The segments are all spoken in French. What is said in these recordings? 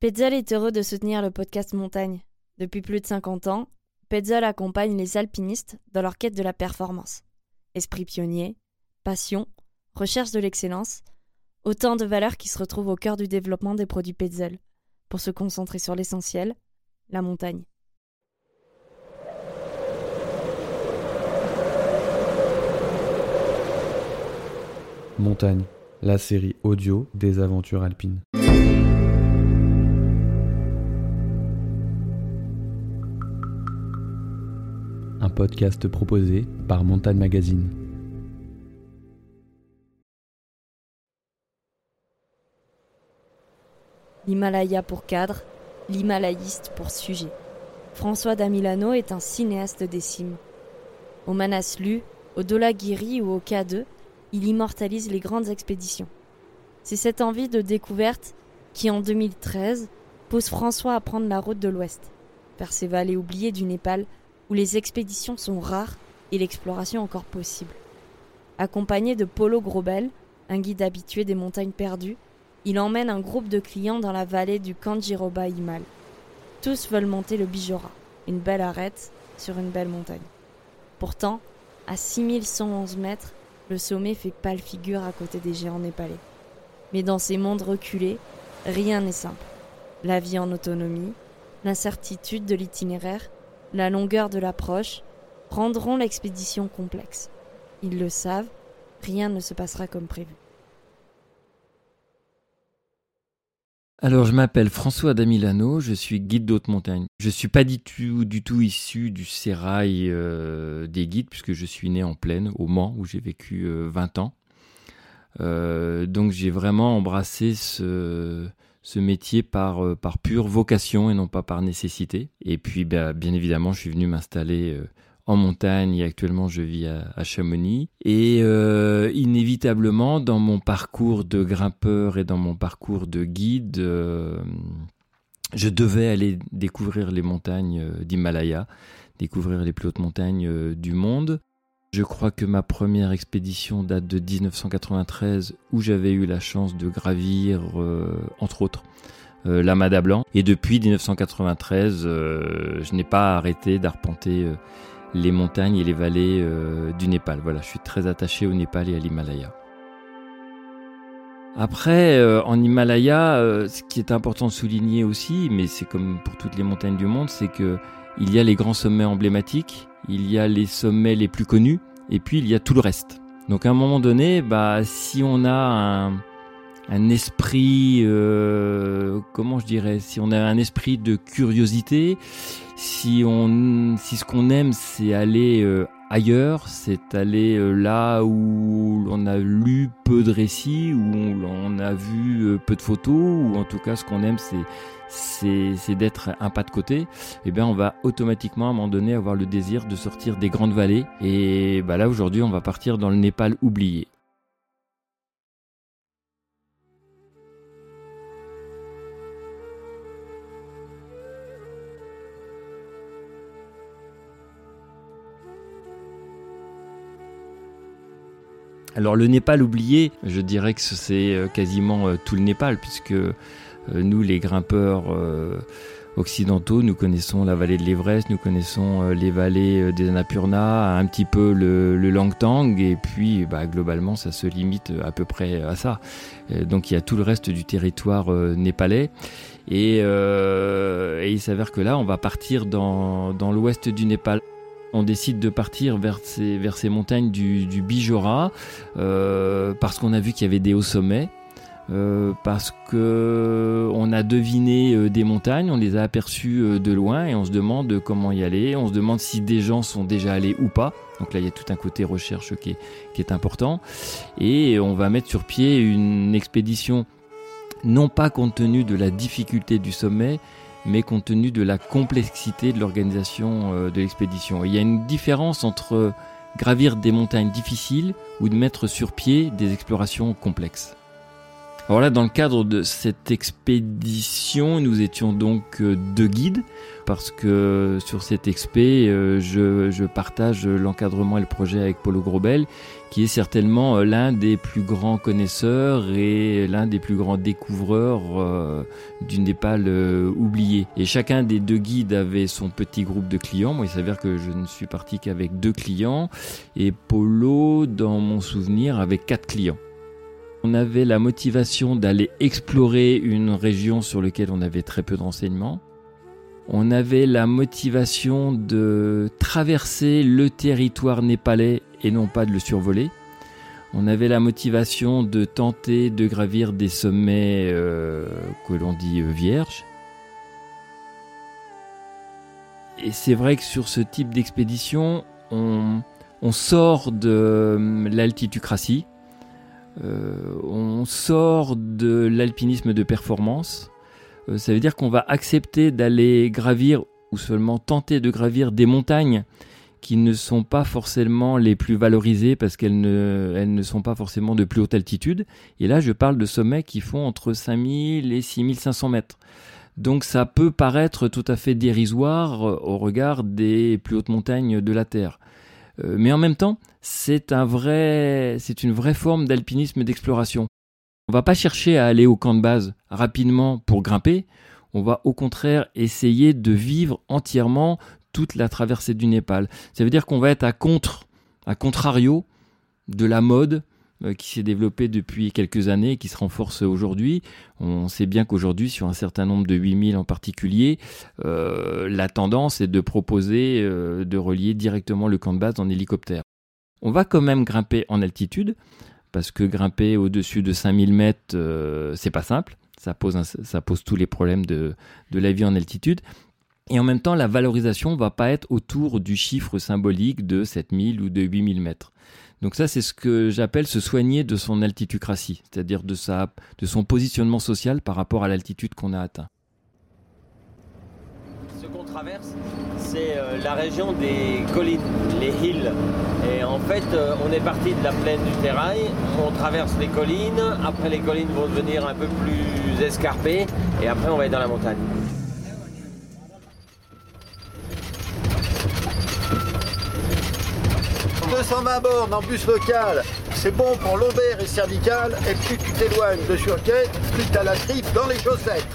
Petzl est heureux de soutenir le podcast Montagne. Depuis plus de 50 ans, Petzl accompagne les alpinistes dans leur quête de la performance. Esprit pionnier, passion, recherche de l'excellence, autant de valeurs qui se retrouvent au cœur du développement des produits Petzl, pour se concentrer sur l'essentiel, la montagne. Montagne, la série audio des aventures alpines. Podcast proposé par Montagne Magazine. L'Himalaya pour cadre, l'Himalayiste pour sujet. François Damilano est un cinéaste des cimes. Au Manaslu, au Dolagiri ou au K2, il immortalise les grandes expéditions. C'est cette envie de découverte qui, en 2013, pousse François à prendre la route de l'Ouest, vers ces vallées oubliées du Népal où les expéditions sont rares et l'exploration encore possible. Accompagné de Polo Grobel, un guide habitué des montagnes perdues, il emmène un groupe de clients dans la vallée du Kanjiroba Himal. Tous veulent monter le Bijora, une belle arête sur une belle montagne. Pourtant, à 6111 mètres, le sommet fait pâle figure à côté des géants népalais. Mais dans ces mondes reculés, rien n'est simple. La vie en autonomie, l'incertitude de l'itinéraire, la longueur de l'approche rendront l'expédition complexe. Ils le savent, rien ne se passera comme prévu. Alors, je m'appelle François Damilano, je suis guide d'haute montagne. Je suis pas du tout, du tout issu du sérail euh, des guides, puisque je suis né en plaine, au Mans, où j'ai vécu 20 euh, ans. Euh, donc, j'ai vraiment embrassé ce, ce métier par, par pure vocation et non pas par nécessité. Et puis, bah, bien évidemment, je suis venu m'installer en montagne et actuellement je vis à, Chamonix. Et euh, inévitablement, dans mon parcours de grimpeur et dans mon parcours de guide, euh, je devais aller découvrir les montagnes euh, d'Himalaya, découvrir les plus hautes montagnes du monde. Je crois que ma première expédition date de 1993 où j'avais eu la chance de gravir, entre autres, la Mada Blanc. Et depuis 1993, je n'ai pas arrêté d'arpenter les montagnes et les vallées euh, du Népal. Voilà, je suis très attaché au Népal et à l'Himalaya. Après, euh, en Himalaya, euh, ce qui est important de souligner aussi, mais c'est comme pour toutes les montagnes du monde, c'est que il y a les grands sommets emblématiques, il y a les sommets les plus connus, et puis il y a tout le reste. Donc à un moment donné, bah, si on a un, un esprit, euh, comment je dirais, si on a un esprit de curiosité, si on, si ce qu'on aime c'est aller euh, ailleurs, c'est aller euh, là où on a lu peu de récits, où on, a vu peu de photos, ou en tout cas ce qu'on aime c'est c'est d'être un pas de côté, eh bien on va automatiquement à un moment donné avoir le désir de sortir des grandes vallées. Et bah là aujourd'hui on va partir dans le Népal oublié. Alors le Népal oublié, je dirais que c'est euh, quasiment euh, tout le Népal, puisque euh, nous, les grimpeurs occidentaux, nous connaissons la vallée de l'Everest, nous connaissons les vallées des Annapurna, un petit peu le, Langtang, et puis bah, globalement, ça se limite à peu près à ça. donc il y a tout le reste du territoire népalais. Et, il s'avère que là, on va partir dans l'ouest du Népal on décide de partir vers ces, montagnes du, Bijora euh, parce qu'on a vu qu'il y avait des hauts sommets. Euh, parce que on a deviné euh, des montagnes, on les a aperçues de loin et on se demande comment y aller, on se demande si des gens sont déjà allés ou pas. Donc là, il y a tout un côté recherche qui est important. Et on va mettre sur pied une expédition, non pas compte tenu de la difficulté du sommet, mais compte tenu de la complexité de l'organisation euh, de l'expédition. Il y a une différence entre gravir des montagnes difficiles ou de mettre sur pied des explorations complexes. Alors là, dans le cadre de cette expédition, nous étions donc euh, deux guides, parce que sur cette expé, euh, je, partage l'encadrement et le projet avec Paulo Grobel, qui est certainement euh, l'un des plus grands connaisseurs et l'un des plus grands découvreurs du Népal oublié. Et chacun des deux guides avait son petit groupe de clients. Moi, il s'avère que je ne suis parti qu'avec deux clients, et Paulo, dans mon souvenir, avec quatre clients. On avait la motivation d'aller explorer une région sur laquelle on avait très peu de renseignements. On avait la motivation de traverser le territoire népalais et non pas de le survoler. On avait la motivation de tenter de gravir des sommets euh, que l'on dit euh, vierges. Et c'est vrai que sur ce type d'expédition, on, on, sort de euh, l'altitucratie, on sort de l'alpinisme de performance. Euh, ça veut dire qu'on va accepter d'aller gravir ou seulement tenter de gravir des montagnes qui ne sont pas forcément les plus valorisées parce qu'elles ne, sont pas forcément de plus haute altitude. Et là, je parle de sommets qui font entre 5000 et 6500 mètres. Donc ça peut paraître tout à fait dérisoire au regard des plus hautes montagnes de la Terre. Euh, mais en même temps, c'est vrai, une vraie forme d'alpinisme d'exploration. On va pas chercher à aller au camp de base rapidement pour grimper. On va au contraire essayer de vivre entièrement toute la traversée du Népal. Ça veut dire qu'on va être à contre, à contrario de la mode qui s'est développé depuis quelques années et qui se renforce aujourd'hui. On sait bien qu'aujourd'hui, sur un certain nombre de 8000 en particulier, euh, la tendance est de proposer euh, de relier directement le camp de base en hélicoptère. On va quand même grimper en altitude, parce que grimper au-dessus de 5000 mètres, c'est pas simple. Ça pose, ça pose tous les problèmes de, de la vie en altitude. Et en même temps, la valorisation va pas être autour du chiffre symbolique de 7000 ou de 8000 mètres. Donc ça, c'est ce que j'appelle se soigner de son altitucratie, c'est-à-dire de, son positionnement social par rapport à l'altitude qu'on a atteint. Ce qu'on traverse, c'est euh, la région des collines, les hills. Et en fait, euh, on est parti de la plaine du Terrail, on traverse les collines, après les collines vont devenir un peu plus escarpées, et après on va être dans la montagne. À bornes en bus local, c'est bon pour lombaire et cervical, et plus tu t'éloignes de Surquet, plus t'as la grippe dans les chaussettes.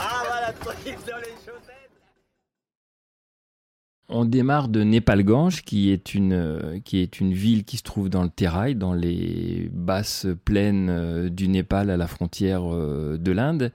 ah voilà, dans les chaussettes on démarre de Népalganj, qui est une qui est une ville qui se trouve dans le Terrail, dans les basses plaines euh, du Népal à la frontière euh, de l'Inde.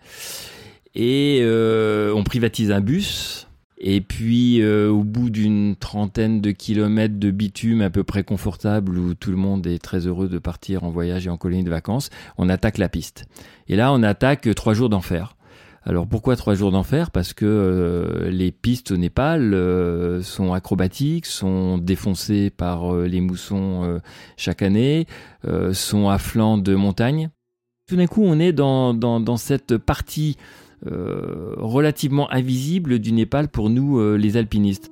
Et euh, on privatise un bus et puis, euh, au bout d'une trentaine de kilomètres de bitume à peu près confortable, où tout le monde est très heureux de partir en voyage et en colonie de vacances, on attaque la piste. Et là, on attaque trois jours d'enfer. Alors pourquoi trois jours d'enfer? Parce que euh, les pistes au Népal euh, sont acrobatiques, sont défoncées par les moussons chaque année, sont à flanc de montagne. Tout d'un coup, on est dans, dans, dans cette partie euh, relativement invisible du Népal pour nous euh, les alpinistes.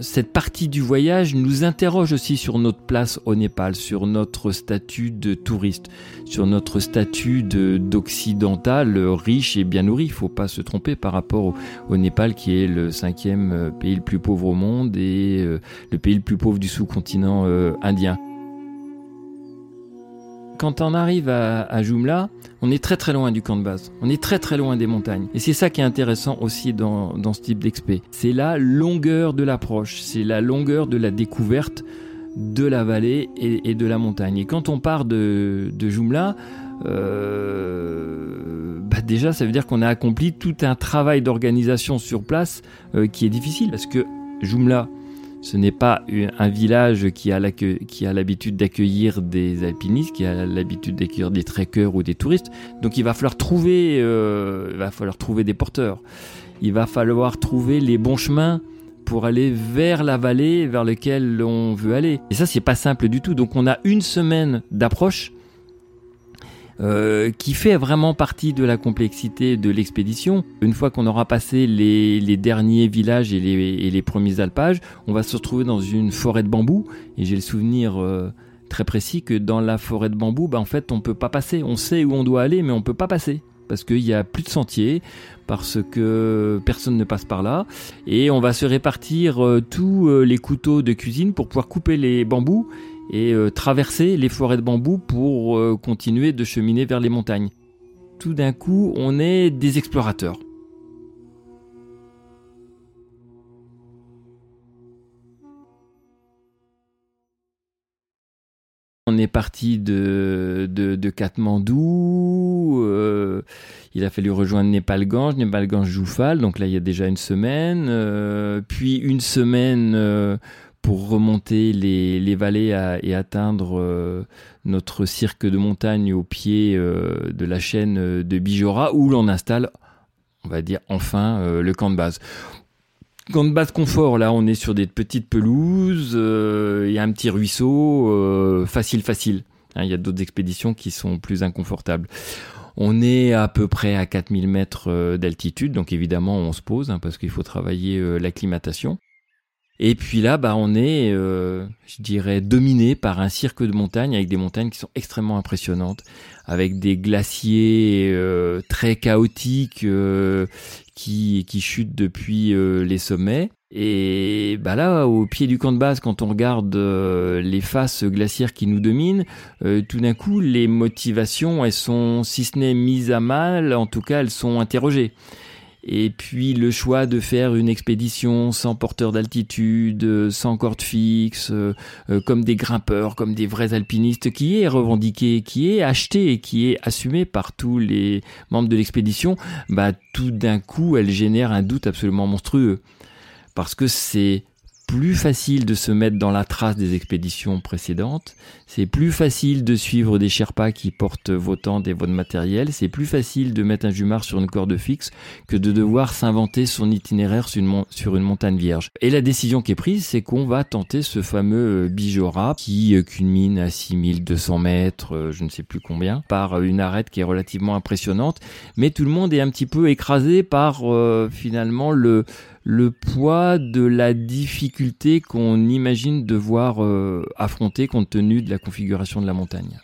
Cette partie du voyage nous interroge aussi sur notre place au Népal, sur notre statut de touriste, sur notre statut d'occidental riche et bien nourri. Il faut pas se tromper par rapport au, Népal qui est le cinquième euh, pays le plus pauvre au monde et le pays le plus pauvre du sous-continent indien quand on arrive à, Jumla, on est très très loin du camp de base. On est très très loin des montagnes. Et c'est ça qui est intéressant aussi dans, ce type d'expé. C'est la longueur de l'approche, c'est la longueur de la découverte de la vallée et, de la montagne. Et quand on part de, Jumla, euh, bah déjà ça veut dire qu'on a accompli tout un travail d'organisation sur place euh, qui est difficile parce que Jumla, ce n'est pas un village qui a l'habitude d'accueillir des alpinistes, qui a l'habitude d'accueillir des trekkers ou des touristes. Donc il va falloir trouver, euh, il va falloir trouver des porteurs. Il va falloir trouver les bons chemins pour aller vers la vallée vers laquelle on veut aller. Et ça, c'est pas simple du tout. Donc on a une semaine d'approche euh, qui fait vraiment partie de la complexité de l'expédition. Une fois qu'on aura passé les, derniers villages et les, premiers alpages, on va se retrouver dans une forêt de bambou. Et j'ai le souvenir euh, très précis que dans la forêt de bambou, bah, en fait, on peut pas passer. On sait où on doit aller, mais on peut pas passer parce qu'il n'y a plus de sentiers, parce que personne ne passe par là, et on va se répartir euh, tous euh, les couteaux de cuisine pour pouvoir couper les bambous et euh, traverser les forêts de bambou pour continuer de cheminer vers les montagnes. Tout d'un coup, on est des explorateurs. On est parti de, de, Katmandou, euh, il a fallu rejoindre Népal-Gange, Népal-Gange-Joufal, donc là il y a déjà une semaine, euh, puis une semaine euh, pour remonter les, vallées et atteindre notre cirque de montagne au pied de la chaîne de Bijora, où l'on installe, on va dire enfin, le camp de base. Camp de base confort, là, on est sur des petites pelouses, euh, il y a un petit ruisseau, euh, facile, facile. Hein, il y a d'autres expéditions qui sont plus inconfortables. On est à peu près à 4000 mètres euh, d'altitude, donc évidemment on se pose hein, parce qu'il faut travailler l'acclimatation. Et puis là, bah, on est, je dirais, dominé par un cirque de montagne avec des montagnes qui sont extrêmement impressionnantes, avec des glaciers très chaotiques qui, qui chute depuis euh, les sommets. Et bah là, au pied du camp de base, quand on regarde euh, les faces glaciaires qui nous dominent, euh, tout d'un coup, les motivations, elles sont, si ce n'est mises à mal, en tout cas, elles sont interrogées. Et puis le choix de faire une expédition sans porteur d'altitude, sans corde fixe, euh, euh, comme des grimpeurs, comme des vrais alpinistes, qui est revendiqué, qui est acheté et qui est assumé par tous les membres de l'expédition, bah tout d'un coup elle génère un doute absolument monstrueux. Parce que c'est plus facile de se mettre dans la trace des expéditions précédentes, c'est plus facile de suivre des Sherpas qui portent vos tentes et votre matériel, c'est plus facile de mettre un jumar sur une corde fixe que de devoir s'inventer son itinéraire sur une, montagne vierge. Et la décision qui est prise, c'est qu'on va tenter ce fameux euh, Bijora qui euh, culmine à 6200 mètres, euh, je ne sais plus combien, par une arête qui est relativement impressionnante, mais tout le monde est un petit peu écrasé par finalement le le poids de la difficulté qu'on imagine devoir euh, affronter compte tenu de la configuration de la montagne.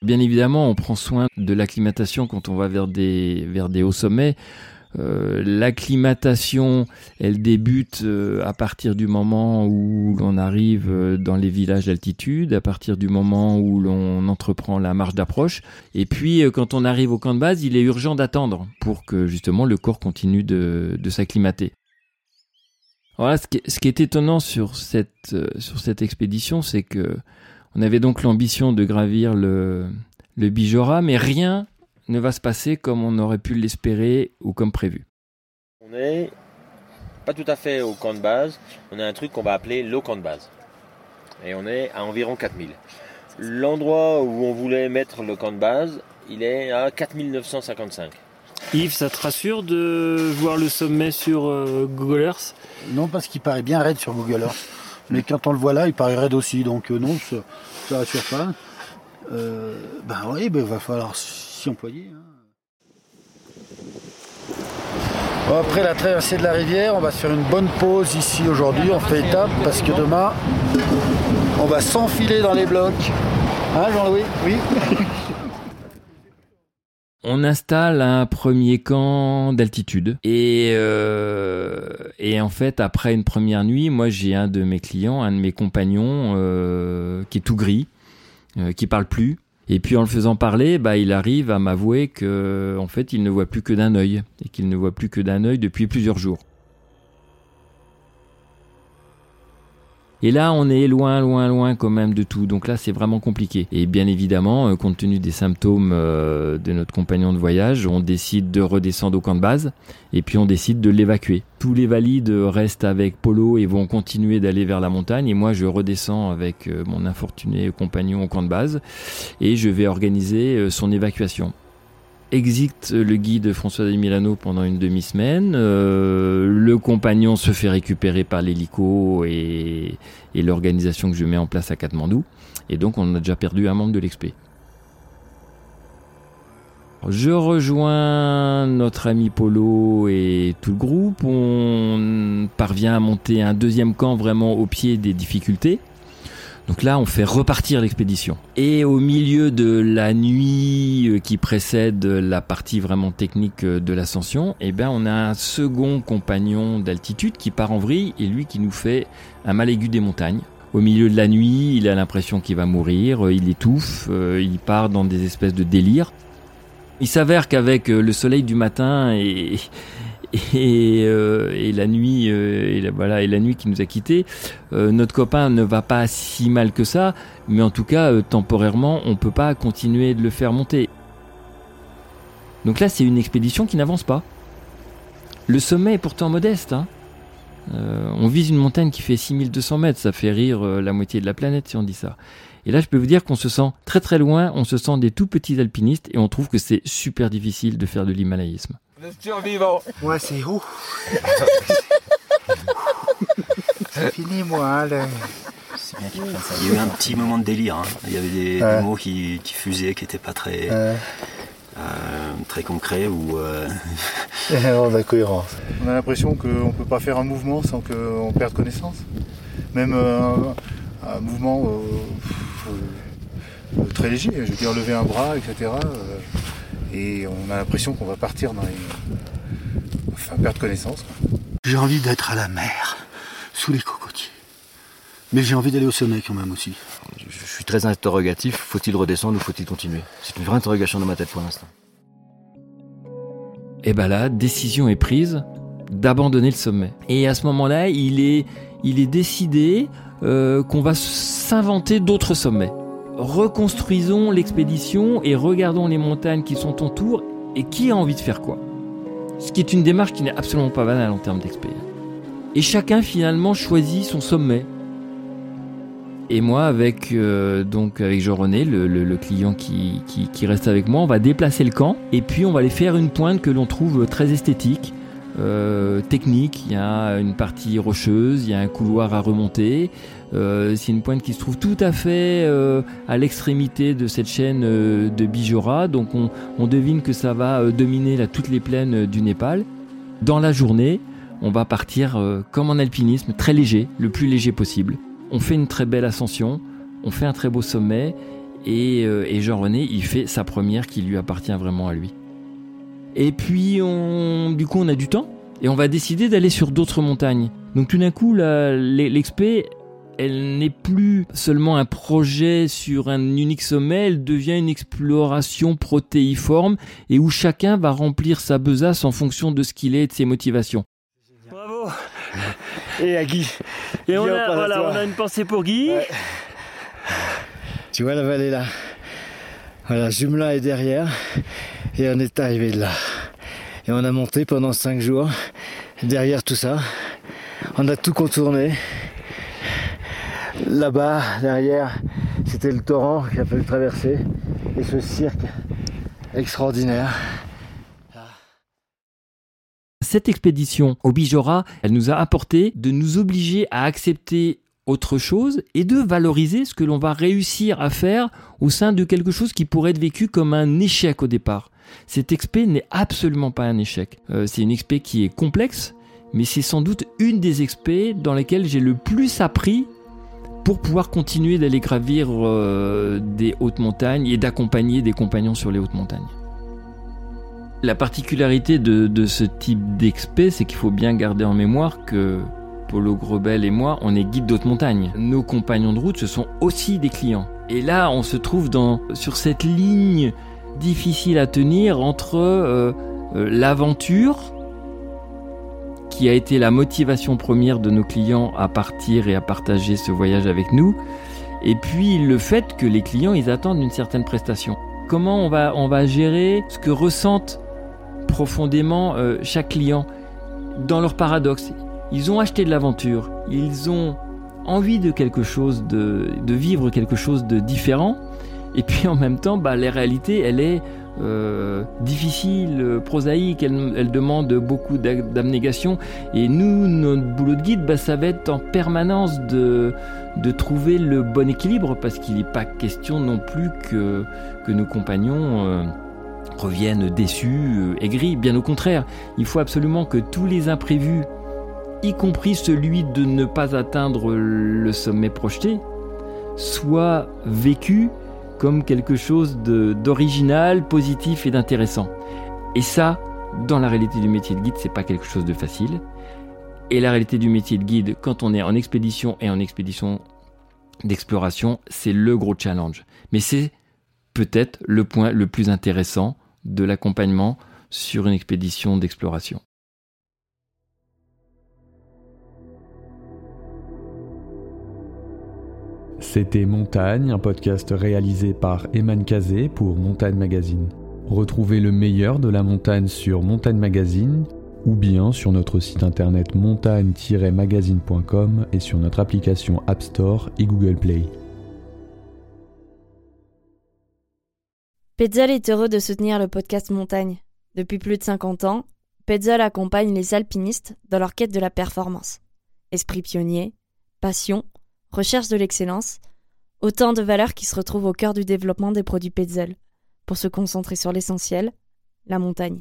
Bien évidemment, on prend soin de l'acclimatation quand on va vers des, vers des hauts sommets. Euh, l'acclimatation, elle débute euh, à partir du moment où l'on arrive euh, dans les villages d'altitude, à partir du moment où l'on entreprend la marche d'approche. Et puis, quand on arrive au camp de base, il est urgent d'attendre pour que justement le corps continue de, de s'acclimater. Voilà, ce qui, ce qui, est étonnant sur cette, sur cette expédition, c'est que on avait donc l'ambition de gravir le, le Bijora, mais rien ne va se passer comme on aurait pu l'espérer ou comme prévu. On est pas tout à fait au camp de base, on a un truc qu'on va appeler le camp de base. Et on est à environ 4000. L'endroit où on voulait mettre le camp de base, il est à 4955. Yves, ça te rassure de voir le sommet sur euh, Google Earth? Non, parce qu'il paraît bien raide sur Google Earth. Mais quand on le voit là, il paraît raide aussi. Donc euh, non, ça, ne rassure pas. Euh, ben oui, ben, il va falloir employés. Hein. après la traversée de la rivière, on va se faire une bonne pause ici aujourd'hui. On fait étape parce que demain, on va s'enfiler dans les blocs. Hein, Jean-Louis? Oui. on installe un premier camp d'altitude et euh, et en fait après une première nuit, moi j'ai un de mes clients, un de mes compagnons euh, qui est tout gris, euh, qui parle plus, et puis en le faisant parler, bah, il arrive à m'avouer que en fait, il ne voit plus que d'un œil et qu'il ne voit plus que d'un œil depuis plusieurs jours. Et là, on est loin, loin, loin quand même de tout. Donc là, c'est vraiment compliqué. Et bien évidemment, euh, compte tenu des symptômes euh, de notre compagnon de voyage, on décide de redescendre au camp de base et puis on décide de l'évacuer. Tous les valides restent avec Polo et vont continuer d'aller vers la montagne. Et moi, je redescends avec euh, mon infortuné compagnon au camp de base et je vais organiser son évacuation exit le guide François de Milano pendant une demi-semaine. Euh, le compagnon se fait récupérer par l'hélico et, l'organisation que je mets en place à Katmandou. Et donc on a déjà perdu un membre de l'expé. Je rejoins notre ami Polo et tout le groupe. On parvient à monter un deuxième camp vraiment au pied des difficultés. Donc là, on fait repartir l'expédition. Et au milieu de la nuit euh, qui précède la partie vraiment technique euh, de l'ascension, eh ben, on a un second compagnon d'altitude qui part en vrille et lui qui nous fait un mal aigu des montagnes. Au milieu de la nuit, il a l'impression qu'il va mourir, euh, il étouffe, il part dans des espèces de délires. Il s'avère qu'avec le soleil du matin et, et, euh, et la nuit euh, voilà et la nuit qui nous a quittés euh, notre copain ne va pas si mal que ça mais en tout cas temporairement on peut pas continuer de le faire monter donc là c'est une expédition qui n'avance pas le sommet est pourtant modeste hein. on vise une montagne qui fait 6200 mètres ça fait rire la moitié de la planète si on dit ça et là, je peux vous dire qu'on se sent très très loin, on se sent des tout petits alpinistes et on trouve que c'est super difficile de faire de l'himalayisme. Le survivant. Ouais, c'est où? C'est fini, moi. Hein, c'est bien qu'il ça. Il y a eu un petit moment de délire. Hein. Il y avait des, mots qui, qui, fusaient, qui n'étaient pas très, euh, très concrets ou. Euh... on a cohérence. On a l'impression qu'on ne peut pas faire un mouvement sans qu'on perde connaissance. Même euh, un mouvement euh, très léger, je veux dire lever un bras, etc et on a l'impression qu'on va partir dans les. Perdre connaissance. J'ai envie d'être à la mer, sous les cocotiers. Mais j'ai envie d'aller au sommet quand même aussi. Je suis très interrogatif, faut-il redescendre ou faut-il continuer? C'est une vraie interrogation dans ma tête pour l'instant. Et ben là, décision est prise d'abandonner le sommet. Et à ce moment-là, il est, il est décidé euh, qu'on va s'inventer d'autres sommets reconstruisons l'expédition et regardons les montagnes qui sont autour et qui a envie de faire quoi. Ce qui est une démarche qui n'est absolument pas banale en termes d'expé. Et chacun finalement choisit son sommet. Et moi, avec euh, donc avec Jean René, le, client qui, qui, reste avec moi, on va déplacer le camp et puis on va aller faire une pointe que l'on trouve très esthétique, euh, technique. Il y a une partie rocheuse, il y a un couloir à remonter. Euh, c'est une pointe qui se trouve tout à fait euh, à l'extrémité de cette chaîne euh, de Bijora, donc on, devine que ça va dominer toutes les plaines du Népal. Dans la journée, on va partir comme en alpinisme, très léger, le plus léger possible. On fait une très belle ascension, on fait un très beau sommet, et, Jean-René, il fait sa première qui lui appartient vraiment à lui. Et puis, du coup, on a du temps, et on va décider d'aller sur d'autres montagnes. Donc tout d'un coup, l'expé elle n'est plus seulement un projet sur un unique sommet, elle devient une exploration protéiforme et où chacun va remplir sa besace en fonction de ce qu'il est et de ses motivations. Bravo Et à Guy Et on, a, voilà, on a une pensée pour Guy. Tu vois la vallée là Voilà, Jumla est derrière et on est arrivé là. Et on a monté pendant 5 jours derrière tout ça. On a tout contourné. Là-bas, derrière, c'était le torrent qu'il a fallu traverser. Et ce cirque extraordinaire. Cette expédition au Bijora, elle nous a apporté de nous obliger à accepter autre chose et de valoriser ce que l'on va réussir à faire au sein de quelque chose qui pourrait être vécu comme un échec au départ. Cette expé n'est absolument pas un échec. Euh, c'est une expé qui est complexe, mais c'est sans doute une des expés dans lesquelles j'ai le plus appris pour pouvoir continuer d'aller gravir euh, des hautes montagnes et d'accompagner des compagnons sur les hautes montagnes. La particularité de, ce type d'expé, c'est qu'il faut bien garder en mémoire que Polo Grebel et moi, on est guides d'autres montagnes. Nos compagnons de route, ce sont aussi des clients. Et là, on se trouve dans, sur cette ligne difficile à tenir entre euh, euh, l'aventure qui a été la motivation première de nos clients à partir et à partager ce voyage avec nous. Et puis le fait que les clients, ils attendent une certaine prestation. Comment on va, gérer ce que ressentent profondément euh, chaque client dans leur paradoxe? Ils ont acheté de l'aventure, ils ont envie de quelque chose, de, de, vivre quelque chose de différent. Et puis en même temps, bah, la réalité, elle est euh, difficile, euh, prosaïque, elle, demande beaucoup d'abnégation. Et nous, notre boulot de guide, bah, ça va être en permanence de, de trouver le bon équilibre, parce qu'il n'est pas question non plus que, que nos compagnons euh, reviennent déçus, aigris. Bien au contraire, il faut absolument que tous les imprévus, y compris celui de ne pas atteindre le sommet projeté, soit vécu comme quelque chose d'original, positif et d'intéressant. Et ça, dans la réalité du métier de guide, c'est pas quelque chose de facile. Et la réalité du métier de guide, quand on est en expédition et en expédition d'exploration, c'est le gros challenge. Mais c'est peut-être le point le plus intéressant de l'accompagnement sur une expédition d'exploration. C'était Montagne, un podcast réalisé par Eman Kazé pour Montagne Magazine. Retrouvez le meilleur de la montagne sur Montagne Magazine ou bien sur notre site internet montagne-magazine.com et sur notre application App Store et Google Play. Petzl est heureux de soutenir le podcast Montagne. Depuis plus de 50 ans, Petzl accompagne les alpinistes dans leur quête de la performance. Esprit pionnier, passion, recherche de l'excellence, autant de valeurs qui se retrouvent au cœur du développement des produits Petzl, pour se concentrer sur l'essentiel, la montagne.